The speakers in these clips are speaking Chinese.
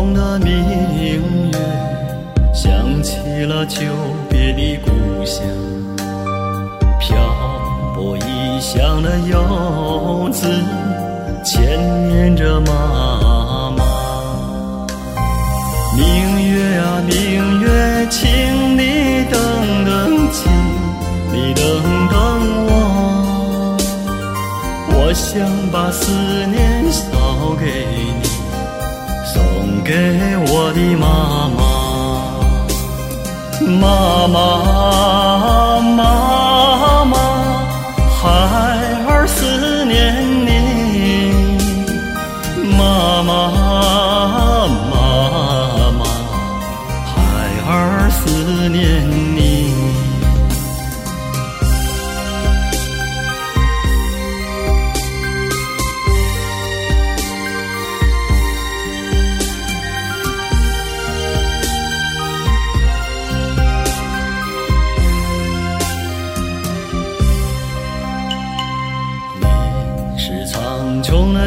中的明月，想起了久别的故乡。漂泊异乡的游子，牵念着妈妈。明月啊，明月，请你等等，请你等等我。我想把思念捎给你，给我的妈妈，妈妈，妈妈，孩儿思念你，妈妈，妈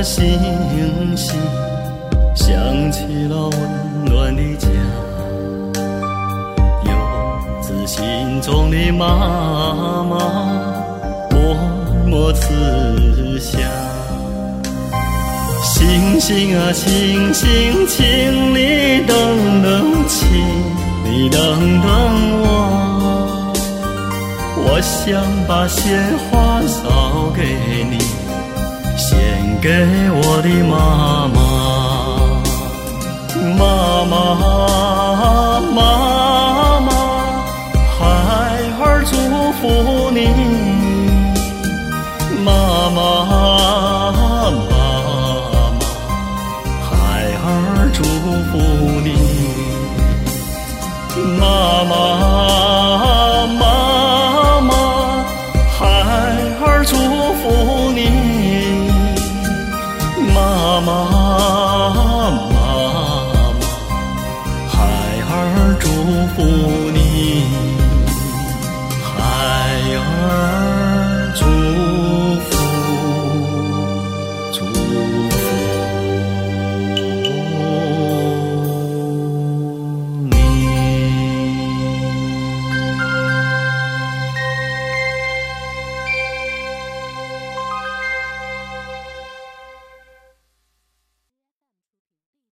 星星，想起了温暖的家，游子心中的妈妈，默默慈祥。星星啊星星，请你等等，请你等等我。我想把鲜花捎给你，给我的妈妈，妈妈，妈妈，孩儿祝福你。妈妈，妈妈，孩儿祝福你。妈妈。祝福你，孩儿。